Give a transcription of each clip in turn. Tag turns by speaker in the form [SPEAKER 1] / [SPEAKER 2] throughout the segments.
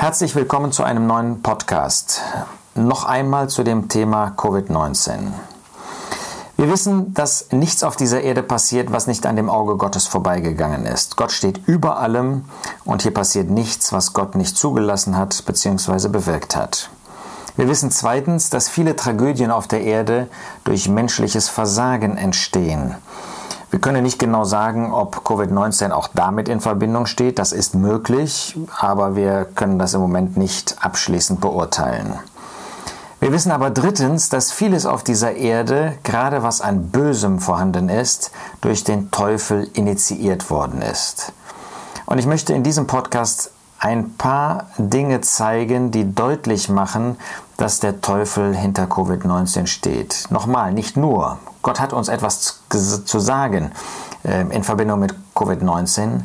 [SPEAKER 1] Herzlich willkommen zu einem neuen Podcast. Noch einmal zu dem Thema Covid-19. Wir wissen, dass nichts auf dieser Erde passiert, was nicht an dem Auge Gottes vorbeigegangen ist. Gott steht über allem und hier passiert nichts, was Gott nicht zugelassen hat bzw. bewirkt hat. Wir wissen zweitens, dass viele Tragödien auf der Erde durch menschliches Versagen entstehen. Wir können nicht genau sagen, ob Covid-19 auch damit in Verbindung steht. Das ist möglich, aber wir können das im Moment nicht abschließend beurteilen. Wir wissen aber drittens, dass vieles auf dieser Erde, gerade was an Bösem vorhanden ist, durch den Teufel initiiert worden ist. Und ich möchte in diesem Podcast ein paar Dinge zeigen, die deutlich machen, dass der Teufel hinter Covid-19 steht. Nochmal, nicht nur. Gott hat uns etwas zu sagen äh, in Verbindung mit Covid-19,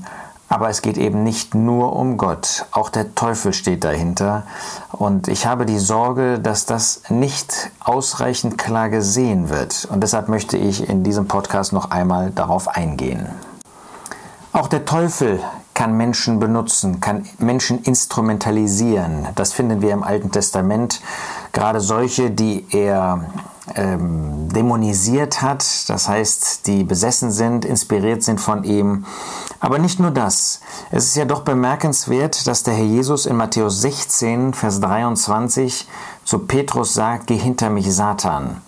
[SPEAKER 1] aber es geht eben nicht nur um Gott. Auch der Teufel steht dahinter. Und ich habe die Sorge, dass das nicht ausreichend klar gesehen wird. Und deshalb möchte ich in diesem Podcast noch einmal darauf eingehen. Auch der Teufel kann Menschen benutzen, kann Menschen instrumentalisieren. Das finden wir im Alten Testament. Gerade solche, die er ähm, dämonisiert hat, das heißt, die besessen sind, inspiriert sind von ihm. Aber nicht nur das. Es ist ja doch bemerkenswert, dass der Herr Jesus in Matthäus 16, Vers 23 zu Petrus sagt, geh hinter mich, Satan.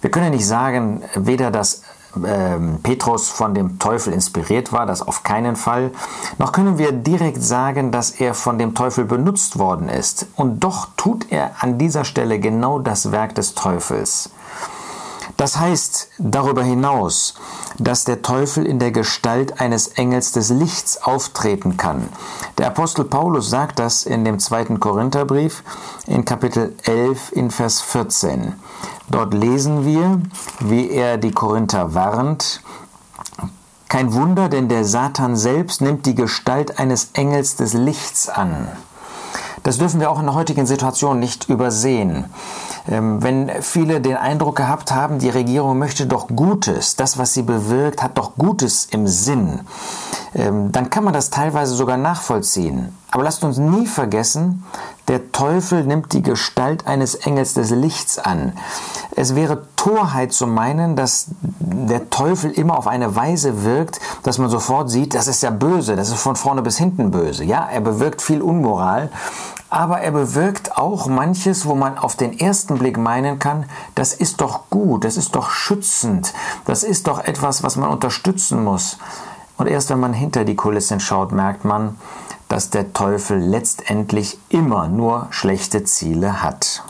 [SPEAKER 1] Wir können nicht sagen, weder das ähm, Petrus von dem Teufel inspiriert war, das auf keinen Fall. Noch können wir direkt sagen, dass er von dem Teufel benutzt worden ist. Und doch tut er an dieser Stelle genau das Werk des Teufels. Das heißt darüber hinaus, dass der Teufel in der Gestalt eines Engels des Lichts auftreten kann. Der Apostel Paulus sagt das in dem zweiten Korintherbrief in Kapitel 11 in Vers 14. Dort lesen wir, wie er die Korinther warnt. Kein Wunder, denn der Satan selbst nimmt die Gestalt eines Engels des Lichts an. Das dürfen wir auch in der heutigen Situation nicht übersehen. Ähm, wenn viele den Eindruck gehabt haben, die Regierung möchte doch Gutes, das, was sie bewirkt, hat doch Gutes im Sinn, ähm, dann kann man das teilweise sogar nachvollziehen. Aber lasst uns nie vergessen, der Teufel nimmt die Gestalt eines Engels des Lichts an. Es wäre Torheit zu meinen, dass der Teufel immer auf eine Weise wirkt, dass man sofort sieht, das ist ja böse, das ist von vorne bis hinten böse. Ja, er bewirkt viel Unmoral, aber er bewirkt auch manches, wo man auf den ersten Blick meinen kann, das ist doch gut, das ist doch schützend, das ist doch etwas, was man unterstützen muss. Und erst wenn man hinter die Kulissen schaut, merkt man, dass der Teufel letztendlich immer nur schlechte Ziele hat.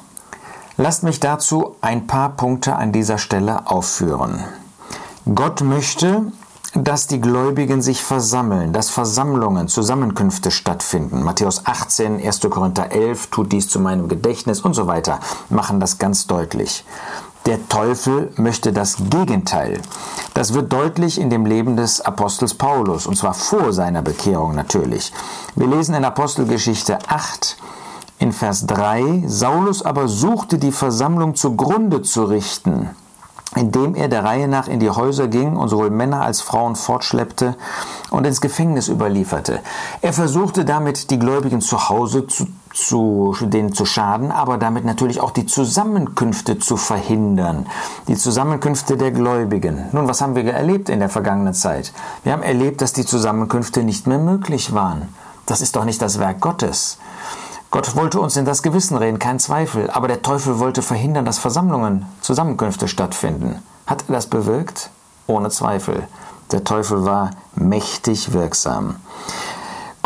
[SPEAKER 1] Lasst mich dazu ein paar Punkte an dieser Stelle aufführen. Gott möchte, dass die Gläubigen sich versammeln, dass Versammlungen, Zusammenkünfte stattfinden. Matthäus 18, 1. Korinther 11, tut dies zu meinem Gedächtnis und so weiter, machen das ganz deutlich. Der Teufel möchte das Gegenteil. Das wird deutlich in dem Leben des Apostels Paulus, und zwar vor seiner Bekehrung natürlich. Wir lesen in Apostelgeschichte 8 in Vers 3, Saulus aber suchte die Versammlung zugrunde zu richten indem er der Reihe nach in die Häuser ging und sowohl Männer als Frauen fortschleppte und ins Gefängnis überlieferte. Er versuchte damit die Gläubigen zu Hause zu, zu, denen zu schaden, aber damit natürlich auch die Zusammenkünfte zu verhindern. Die Zusammenkünfte der Gläubigen. Nun, was haben wir erlebt in der vergangenen Zeit? Wir haben erlebt, dass die Zusammenkünfte nicht mehr möglich waren. Das ist doch nicht das Werk Gottes. Gott wollte uns in das Gewissen reden, kein Zweifel, aber der Teufel wollte verhindern, dass Versammlungen, Zusammenkünfte stattfinden. Hat er das bewirkt? Ohne Zweifel. Der Teufel war mächtig wirksam.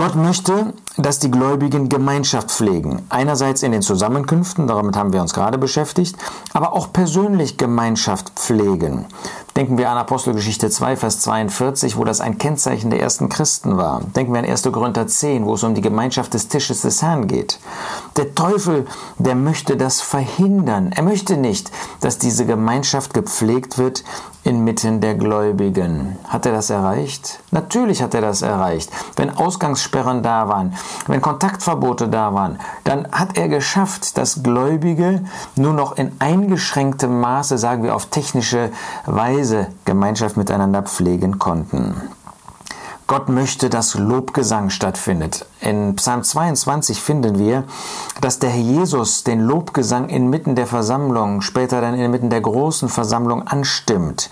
[SPEAKER 1] Gott möchte, dass die Gläubigen Gemeinschaft pflegen. Einerseits in den Zusammenkünften, damit haben wir uns gerade beschäftigt, aber auch persönlich Gemeinschaft pflegen. Denken wir an Apostelgeschichte 2, Vers 42, wo das ein Kennzeichen der ersten Christen war. Denken wir an 1. Korinther 10, wo es um die Gemeinschaft des Tisches des Herrn geht. Der Teufel, der möchte das verhindern. Er möchte nicht, dass diese Gemeinschaft gepflegt wird inmitten der Gläubigen. Hat er das erreicht? Natürlich hat er das erreicht. Wenn Ausgangssperren da waren, wenn Kontaktverbote da waren, dann hat er geschafft, dass Gläubige nur noch in eingeschränktem Maße, sagen wir auf technische Weise, Gemeinschaft miteinander pflegen konnten. Gott möchte, dass Lobgesang stattfindet. In Psalm 22 finden wir, dass der Herr Jesus den Lobgesang inmitten der Versammlung, später dann inmitten der großen Versammlung anstimmt.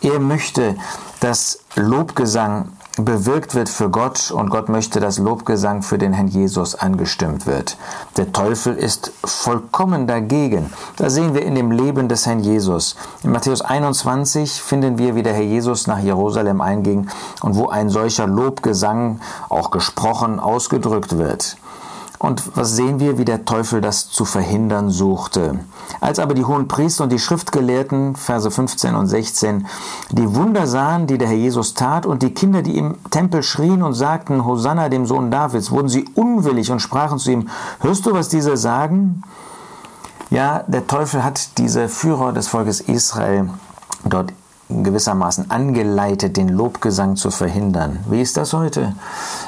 [SPEAKER 1] Er möchte, dass Lobgesang bewirkt wird für Gott und Gott möchte, dass Lobgesang für den Herrn Jesus angestimmt wird. Der Teufel ist vollkommen dagegen. Da sehen wir in dem Leben des Herrn Jesus. In Matthäus 21 finden wir, wie der Herr Jesus nach Jerusalem einging und wo ein solcher Lobgesang, auch gesprochen, ausgedrückt wird. Und was sehen wir, wie der Teufel das zu verhindern suchte? Als aber die hohen Priester und die Schriftgelehrten, Verse 15 und 16, die Wunder sahen, die der Herr Jesus tat, und die Kinder, die im Tempel schrien und sagten, Hosanna dem Sohn Davids, wurden sie unwillig und sprachen zu ihm, hörst du, was diese sagen? Ja, der Teufel hat diese Führer des Volkes Israel dort gewissermaßen angeleitet, den Lobgesang zu verhindern. Wie ist das heute?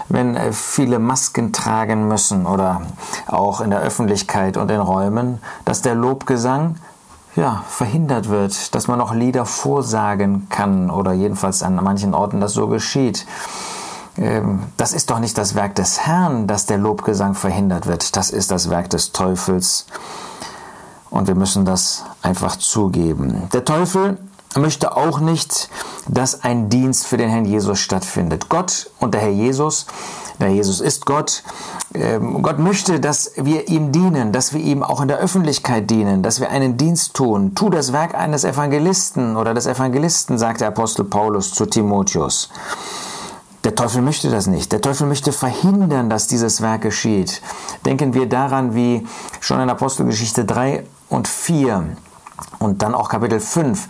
[SPEAKER 1] Wenn äh, viele Masken tragen müssen oder auch in der Öffentlichkeit und in Räumen, dass der Lobgesang ja, verhindert wird, dass man noch Lieder vorsagen kann oder jedenfalls an manchen Orten das so geschieht. Ähm, das ist doch nicht das Werk des Herrn, dass der Lobgesang verhindert wird. Das ist das Werk des Teufels. Und wir müssen das einfach zugeben. Der Teufel möchte auch nicht, dass ein Dienst für den Herrn Jesus stattfindet. Gott und der Herr Jesus, der Jesus ist Gott, ähm, Gott möchte, dass wir ihm dienen, dass wir ihm auch in der Öffentlichkeit dienen, dass wir einen Dienst tun. Tu das Werk eines Evangelisten oder des Evangelisten, sagt der Apostel Paulus zu Timotheus. Der Teufel möchte das nicht. Der Teufel möchte verhindern, dass dieses Werk geschieht. Denken wir daran, wie schon in Apostelgeschichte 3 und 4 und dann auch Kapitel 5,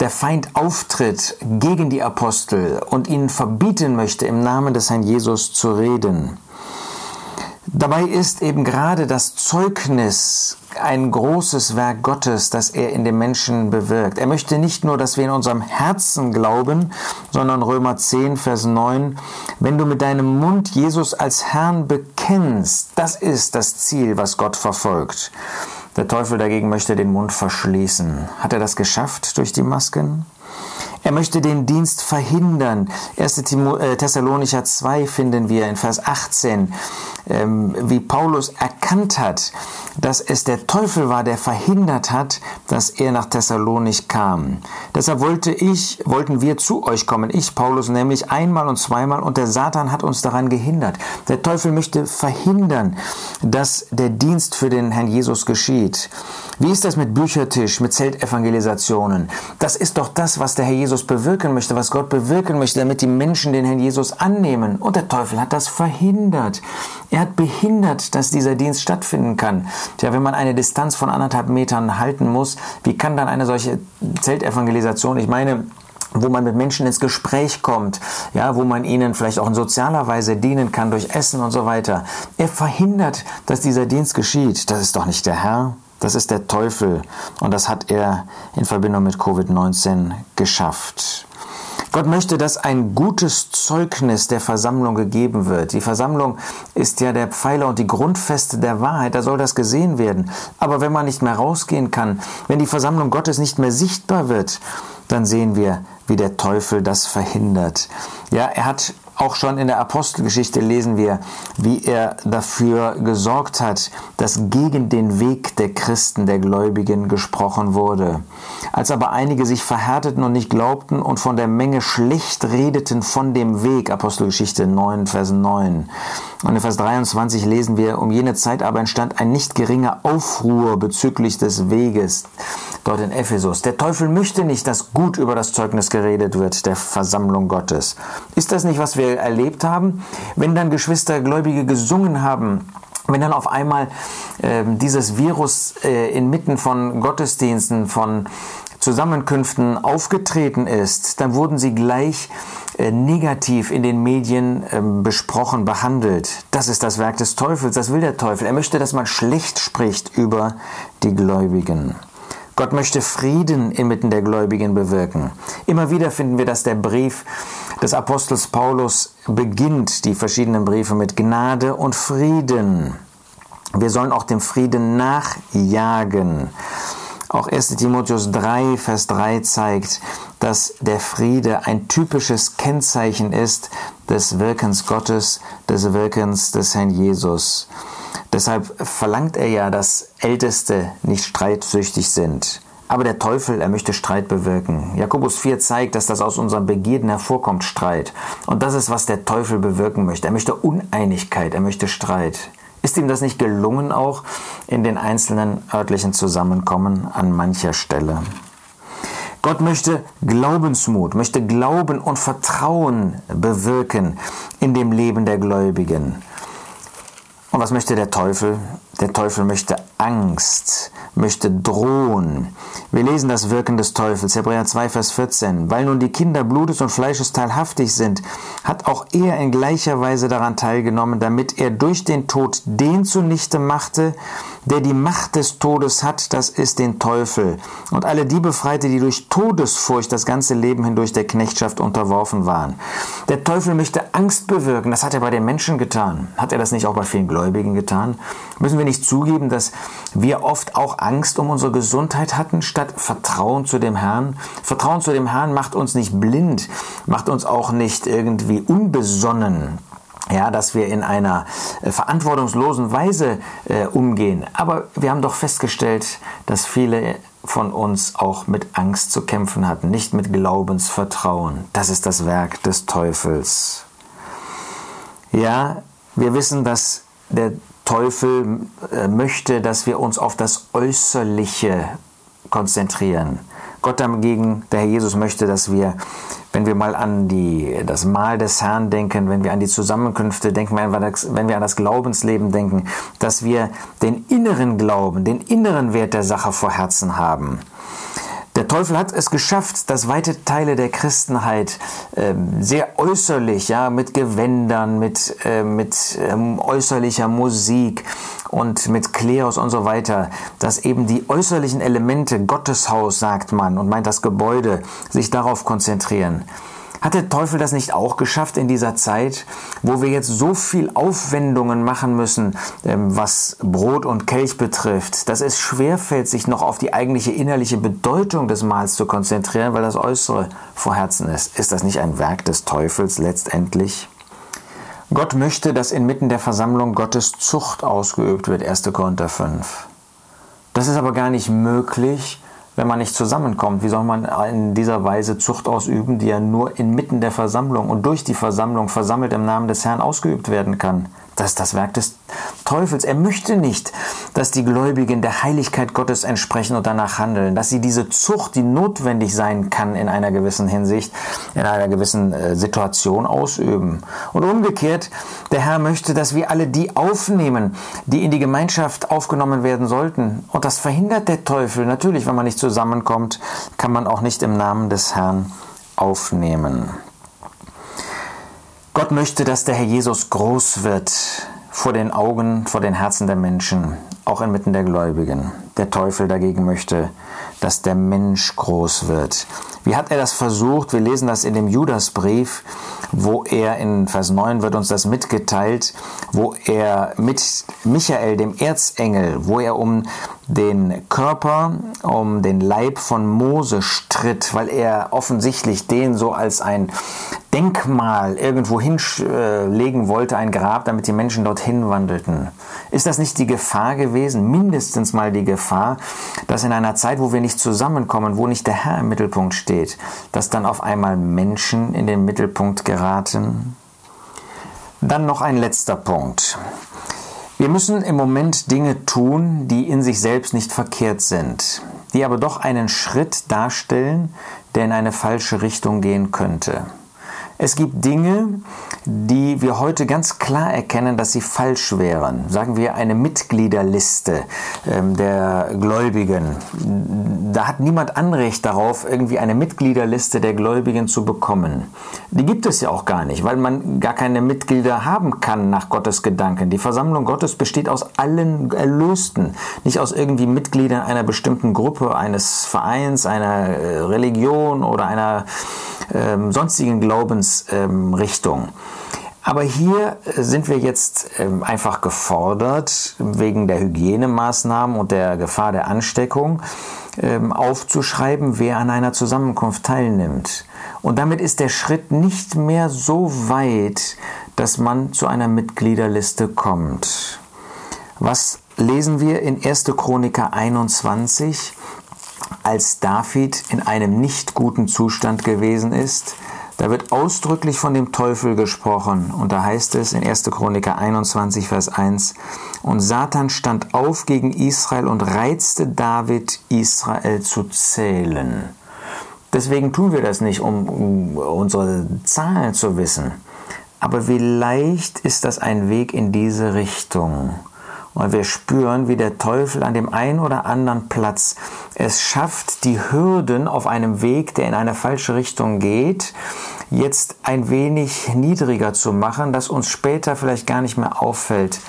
[SPEAKER 1] der Feind auftritt gegen die Apostel und ihnen verbieten möchte, im Namen des Herrn Jesus zu reden. Dabei ist eben gerade das Zeugnis ein großes Werk Gottes, das er in den Menschen bewirkt. Er möchte nicht nur, dass wir in unserem Herzen glauben, sondern Römer 10, Vers 9, wenn du mit deinem Mund Jesus als Herrn bekennst, das ist das Ziel, was Gott verfolgt. Der Teufel dagegen möchte den Mund verschließen. Hat er das geschafft durch die Masken? Er möchte den Dienst verhindern. 1. Äh, Thessalonicher 2 finden wir in Vers 18, ähm, wie Paulus erkannt hat, dass es der Teufel war, der verhindert hat, dass er nach Thessalonich kam. Deshalb wollte ich, wollten wir zu euch kommen, ich Paulus nämlich einmal und zweimal und der Satan hat uns daran gehindert. Der Teufel möchte verhindern, dass der Dienst für den Herrn Jesus geschieht. Wie ist das mit Büchertisch, mit Zeltevangelisationen? Das ist doch das, was der Herr Jesus bewirken möchte, was Gott bewirken möchte, damit die Menschen den Herrn Jesus annehmen. Und der Teufel hat das verhindert. Er hat behindert, dass dieser Dienst stattfinden kann. Tja, wenn man eine Distanz von anderthalb Metern halten muss, wie kann dann eine solche Zeltevangelisation, ich meine, wo man mit Menschen ins Gespräch kommt, ja, wo man ihnen vielleicht auch in sozialer Weise dienen kann durch Essen und so weiter. Er verhindert, dass dieser Dienst geschieht. Das ist doch nicht der Herr. Das ist der Teufel und das hat er in Verbindung mit Covid-19 geschafft. Gott möchte, dass ein gutes Zeugnis der Versammlung gegeben wird. Die Versammlung ist ja der Pfeiler und die Grundfeste der Wahrheit, da soll das gesehen werden. Aber wenn man nicht mehr rausgehen kann, wenn die Versammlung Gottes nicht mehr sichtbar wird, dann sehen wir, wie der Teufel das verhindert. Ja, er hat auch schon in der Apostelgeschichte lesen wir, wie er dafür gesorgt hat, dass gegen den Weg der Christen, der Gläubigen gesprochen wurde. Als aber einige sich verhärteten und nicht glaubten und von der Menge schlecht redeten von dem Weg, Apostelgeschichte 9, Vers 9. Und in Vers 23 lesen wir, um jene Zeit aber entstand ein nicht geringer Aufruhr bezüglich des Weges dort in Ephesus. Der Teufel möchte nicht, dass gut über das Zeugnis geredet wird, der Versammlung Gottes. Ist das nicht, was wir erlebt haben? Wenn dann Geschwister Gläubige gesungen haben, wenn dann auf einmal äh, dieses Virus äh, inmitten von Gottesdiensten, von Zusammenkünften aufgetreten ist, dann wurden sie gleich äh, negativ in den Medien äh, besprochen, behandelt. Das ist das Werk des Teufels, das will der Teufel. Er möchte, dass man schlecht spricht über die Gläubigen. Gott möchte Frieden inmitten der Gläubigen bewirken. Immer wieder finden wir, dass der Brief des Apostels Paulus beginnt, die verschiedenen Briefe mit Gnade und Frieden. Wir sollen auch dem Frieden nachjagen. Auch 1 Timotheus 3, Vers 3 zeigt, dass der Friede ein typisches Kennzeichen ist des Wirkens Gottes, des Wirkens des Herrn Jesus. Deshalb verlangt er ja, dass Älteste nicht streitsüchtig sind. Aber der Teufel, er möchte Streit bewirken. Jakobus 4 zeigt, dass das aus unseren Begierden hervorkommt, Streit. Und das ist, was der Teufel bewirken möchte. Er möchte Uneinigkeit, er möchte Streit. Ist ihm das nicht gelungen auch in den einzelnen örtlichen Zusammenkommen an mancher Stelle? Gott möchte Glaubensmut, möchte Glauben und Vertrauen bewirken in dem Leben der Gläubigen. Und was möchte der Teufel? Der Teufel möchte Angst, möchte drohen. Wir lesen das Wirken des Teufels, Hebräer 2, Vers 14. Weil nun die Kinder Blutes und Fleisches teilhaftig sind, hat auch er in gleicher Weise daran teilgenommen, damit er durch den Tod den zunichte machte, der die Macht des Todes hat, das ist den Teufel. Und alle die befreite, die durch Todesfurcht das ganze Leben hindurch der Knechtschaft unterworfen waren. Der Teufel möchte Angst bewirken. Das hat er bei den Menschen getan. Hat er das nicht auch bei vielen Gläubigen getan? Müssen wir nicht zugeben, dass wir oft auch Angst um unsere Gesundheit hatten, statt Vertrauen zu dem Herrn? Vertrauen zu dem Herrn macht uns nicht blind, macht uns auch nicht irgendwie unbesonnen ja, dass wir in einer äh, verantwortungslosen Weise äh, umgehen. Aber wir haben doch festgestellt, dass viele von uns auch mit Angst zu kämpfen hatten, nicht mit Glaubensvertrauen. Das ist das Werk des Teufels. Ja, wir wissen, dass der Teufel äh, möchte, dass wir uns auf das Äußerliche konzentrieren. Gott dagegen, der Herr Jesus möchte, dass wir, wenn wir mal an die, das Mahl des Herrn denken, wenn wir an die Zusammenkünfte denken, wenn wir, das, wenn wir an das Glaubensleben denken, dass wir den inneren Glauben, den inneren Wert der Sache vor Herzen haben. Der Teufel hat es geschafft, dass weite Teile der Christenheit äh, sehr äußerlich, ja, mit Gewändern, mit, äh, mit ähm, äußerlicher Musik und mit Kleos und so weiter, dass eben die äußerlichen Elemente Gotteshaus, sagt man, und meint das Gebäude, sich darauf konzentrieren. Hat der Teufel das nicht auch geschafft in dieser Zeit, wo wir jetzt so viel Aufwendungen machen müssen, ähm, was Brot und Kelch betrifft, dass es schwerfällt, sich noch auf die eigentliche innerliche Bedeutung des Mahls zu konzentrieren, weil das Äußere vor Herzen ist? Ist das nicht ein Werk des Teufels letztendlich? Gott möchte, dass inmitten der Versammlung Gottes Zucht ausgeübt wird, 1. Korinther 5. Das ist aber gar nicht möglich, wenn man nicht zusammenkommt? Wie soll man in dieser Weise Zucht ausüben, die ja nur inmitten der Versammlung und durch die Versammlung versammelt im Namen des Herrn ausgeübt werden kann? Das ist das Werk des Teufels. Er möchte nicht, dass die Gläubigen der Heiligkeit Gottes entsprechen und danach handeln, dass sie diese Zucht, die notwendig sein kann in einer gewissen Hinsicht, in einer gewissen äh, Situation ausüben. Und umgekehrt, der Herr möchte, dass wir alle die aufnehmen, die in die Gemeinschaft aufgenommen werden sollten. Und das verhindert der Teufel. Natürlich, wenn man nicht zusammenkommt, kann man auch nicht im Namen des Herrn aufnehmen. Gott möchte, dass der Herr Jesus groß wird vor den Augen, vor den Herzen der Menschen, auch inmitten der Gläubigen. Der Teufel dagegen möchte, dass der Mensch groß wird. Wie hat er das versucht? Wir lesen das in dem Judasbrief, wo er in Vers 9 wird uns das mitgeteilt, wo er mit Michael, dem Erzengel, wo er um den Körper, um den Leib von Mose stritt, weil er offensichtlich den so als ein Denkmal irgendwo hinlegen wollte, ein Grab, damit die Menschen dorthin wandelten. Ist das nicht die Gefahr gewesen, mindestens mal die Gefahr, dass in einer Zeit, wo wir nicht zusammenkommen, wo nicht der Herr im Mittelpunkt steht, dass dann auf einmal Menschen in den Mittelpunkt geraten? Dann noch ein letzter Punkt. Wir müssen im Moment Dinge tun, die in sich selbst nicht verkehrt sind, die aber doch einen Schritt darstellen, der in eine falsche Richtung gehen könnte. Es gibt Dinge, die wir heute ganz klar erkennen, dass sie falsch wären. Sagen wir eine Mitgliederliste ähm, der Gläubigen. Da hat niemand Anrecht darauf, irgendwie eine Mitgliederliste der Gläubigen zu bekommen. Die gibt es ja auch gar nicht, weil man gar keine Mitglieder haben kann nach Gottes Gedanken. Die Versammlung Gottes besteht aus allen Erlösten, nicht aus irgendwie Mitgliedern einer bestimmten Gruppe, eines Vereins, einer äh, Religion oder einer ähm, sonstigen Glaubensrichtung. Ähm, aber hier äh, sind wir jetzt ähm, einfach gefordert, wegen der Hygienemaßnahmen und der Gefahr der Ansteckung, ähm, aufzuschreiben, wer an einer Zusammenkunft teilnimmt. Und damit ist der Schritt nicht mehr so weit, dass man zu einer Mitgliederliste kommt. Was lesen wir in 1. Chroniker 21? Als David in einem nicht guten Zustand gewesen ist, da wird ausdrücklich von dem Teufel gesprochen und da heißt es in 1. Chroniker 21, Vers 1, und Satan stand auf gegen Israel und reizte David, Israel zu zählen. Deswegen tun wir das nicht, um unsere Zahlen zu wissen. Aber vielleicht ist das ein Weg in diese Richtung. Und wir spüren, wie der Teufel an dem einen oder anderen Platz es schafft, die Hürden auf einem Weg, der in eine falsche Richtung geht, jetzt ein wenig niedriger zu machen, dass uns später vielleicht gar nicht mehr auffällt,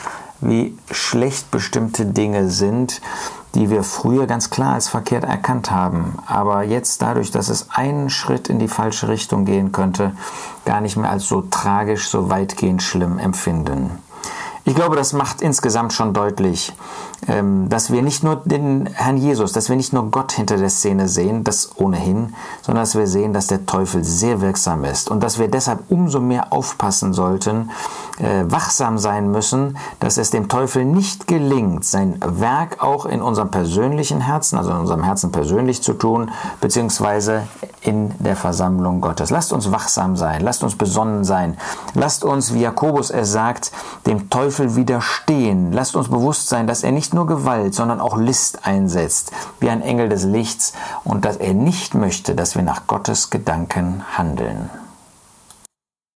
[SPEAKER 1] wie schlecht bestimmte Dinge sind, die wir früher ganz klar als verkehrt erkannt haben, aber jetzt dadurch, dass es einen Schritt in die falsche Richtung gehen könnte, gar nicht mehr als so tragisch, so weitgehend schlimm empfinden. Ich glaube, das macht insgesamt schon deutlich, ähm, dass wir nicht nur den Herrn Jesus, dass wir nicht nur Gott hinter der Szene sehen, das ohnehin, sondern dass wir sehen, dass der Teufel sehr wirksam ist und dass wir deshalb umso mehr aufpassen sollten, äh, wachsam sein müssen, dass es dem Teufel nicht gelingt, sein Werk auch in unserem persönlichen Herzen, also in unserem Herzen persönlich zu tun, beziehungsweise in der Versammlung Gottes. Lasst uns wachsam sein, lasst uns besonnen sein, lasst uns, wie Jakobus es sagt, dem Teufel Teufel widerstehen. Lasst uns bewusst sein, dass er nicht nur Gewalt, sondern auch List einsetzt, wie ein Engel des Lichts, und dass er nicht möchte, dass wir nach Gottes Gedanken handeln.